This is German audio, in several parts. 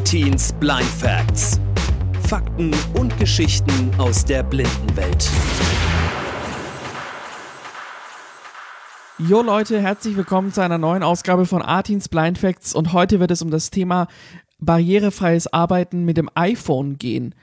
Artins Blind Facts. Fakten und Geschichten aus der Blindenwelt. Jo Leute, herzlich willkommen zu einer neuen Ausgabe von Artins Blind Facts und heute wird es um das Thema barrierefreies Arbeiten mit dem iPhone gehen.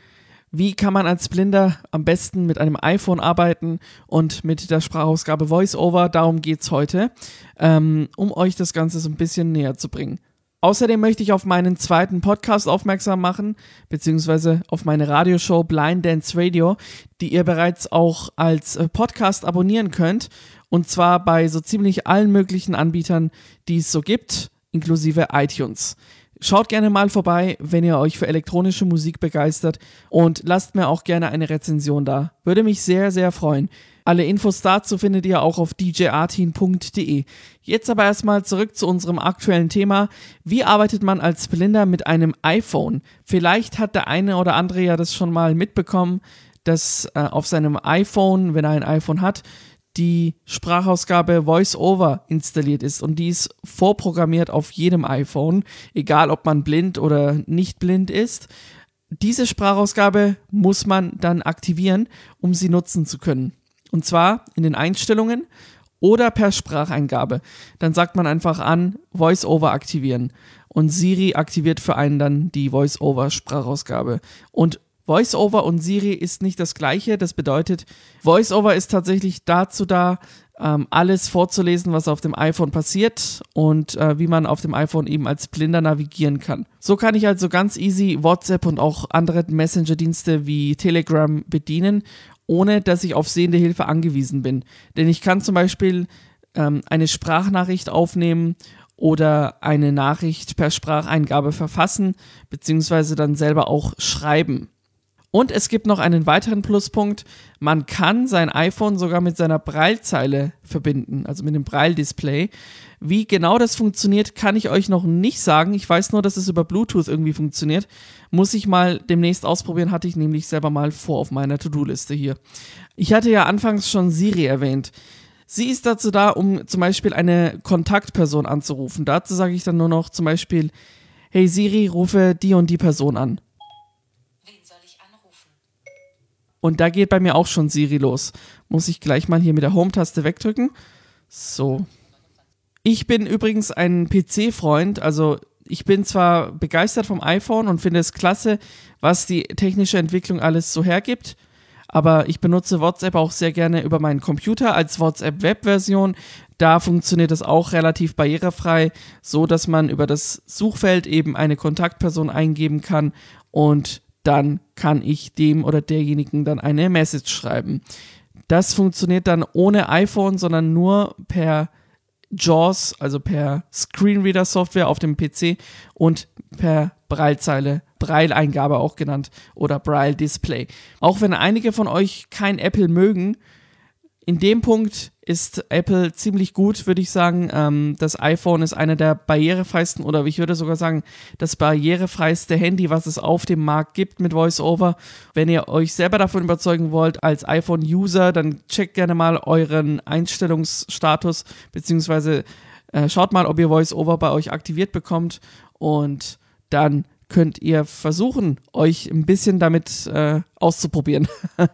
Wie kann man als Blinder am besten mit einem iPhone arbeiten und mit der Sprachausgabe VoiceOver? Darum geht es heute, ähm, um euch das Ganze so ein bisschen näher zu bringen. Außerdem möchte ich auf meinen zweiten Podcast aufmerksam machen, beziehungsweise auf meine Radioshow Blind Dance Radio, die ihr bereits auch als äh, Podcast abonnieren könnt. Und zwar bei so ziemlich allen möglichen Anbietern, die es so gibt, inklusive iTunes. Schaut gerne mal vorbei, wenn ihr euch für elektronische Musik begeistert und lasst mir auch gerne eine Rezension da. Würde mich sehr, sehr freuen. Alle Infos dazu findet ihr auch auf djartin.de. Jetzt aber erstmal zurück zu unserem aktuellen Thema. Wie arbeitet man als Blinder mit einem iPhone? Vielleicht hat der eine oder andere ja das schon mal mitbekommen, dass äh, auf seinem iPhone, wenn er ein iPhone hat, die Sprachausgabe VoiceOver installiert ist und die ist vorprogrammiert auf jedem iPhone, egal ob man blind oder nicht blind ist. Diese Sprachausgabe muss man dann aktivieren, um sie nutzen zu können. Und zwar in den Einstellungen oder per Spracheingabe. Dann sagt man einfach an, VoiceOver aktivieren. Und Siri aktiviert für einen dann die VoiceOver-Sprachausgabe. Und VoiceOver und Siri ist nicht das gleiche. Das bedeutet, VoiceOver ist tatsächlich dazu da, ähm, alles vorzulesen, was auf dem iPhone passiert und äh, wie man auf dem iPhone eben als Blinder navigieren kann. So kann ich also ganz easy WhatsApp und auch andere Messenger-Dienste wie Telegram bedienen, ohne dass ich auf sehende Hilfe angewiesen bin. Denn ich kann zum Beispiel ähm, eine Sprachnachricht aufnehmen oder eine Nachricht per Spracheingabe verfassen, beziehungsweise dann selber auch schreiben. Und es gibt noch einen weiteren Pluspunkt. Man kann sein iPhone sogar mit seiner Braillezeile verbinden, also mit dem Braille-Display. Wie genau das funktioniert, kann ich euch noch nicht sagen. Ich weiß nur, dass es über Bluetooth irgendwie funktioniert. Muss ich mal demnächst ausprobieren, hatte ich nämlich selber mal vor auf meiner To-Do-Liste hier. Ich hatte ja anfangs schon Siri erwähnt. Sie ist dazu da, um zum Beispiel eine Kontaktperson anzurufen. Dazu sage ich dann nur noch zum Beispiel, hey Siri, rufe die und die Person an. Und da geht bei mir auch schon Siri los. Muss ich gleich mal hier mit der Home-Taste wegdrücken. So. Ich bin übrigens ein PC-Freund, also ich bin zwar begeistert vom iPhone und finde es klasse, was die technische Entwicklung alles so hergibt, aber ich benutze WhatsApp auch sehr gerne über meinen Computer als WhatsApp-Web-Version. Da funktioniert es auch relativ barrierefrei, so dass man über das Suchfeld eben eine Kontaktperson eingeben kann und dann kann ich dem oder derjenigen dann eine Message schreiben. Das funktioniert dann ohne iPhone, sondern nur per JAWS, also per Screenreader-Software auf dem PC und per Braillezeile, Braille-Eingabe auch genannt oder Braille-Display. Auch wenn einige von euch kein Apple mögen, in dem Punkt ist Apple ziemlich gut, würde ich sagen. Ähm, das iPhone ist einer der barrierefreisten oder ich würde sogar sagen, das barrierefreiste Handy, was es auf dem Markt gibt mit VoiceOver. Wenn ihr euch selber davon überzeugen wollt als iPhone-User, dann checkt gerne mal euren Einstellungsstatus, beziehungsweise äh, schaut mal, ob ihr VoiceOver bei euch aktiviert bekommt und dann könnt ihr versuchen, euch ein bisschen damit äh, auszuprobieren.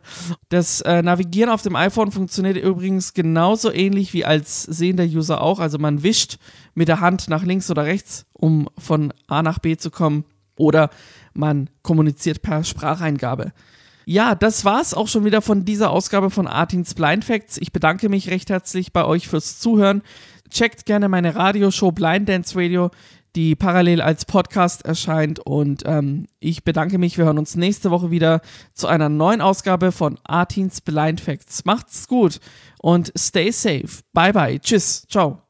Das äh, Navigieren auf dem iPhone funktioniert übrigens genauso ähnlich wie als sehender User auch. Also man wischt mit der Hand nach links oder rechts, um von A nach B zu kommen. Oder man kommuniziert per Spracheingabe. Ja, das war's auch schon wieder von dieser Ausgabe von Artins Blind Facts. Ich bedanke mich recht herzlich bei euch fürs Zuhören. Checkt gerne meine Radioshow Blind Dance Radio die parallel als Podcast erscheint. Und ähm, ich bedanke mich. Wir hören uns nächste Woche wieder zu einer neuen Ausgabe von Artins Blind Facts. Macht's gut und stay safe. Bye bye. Tschüss. Ciao.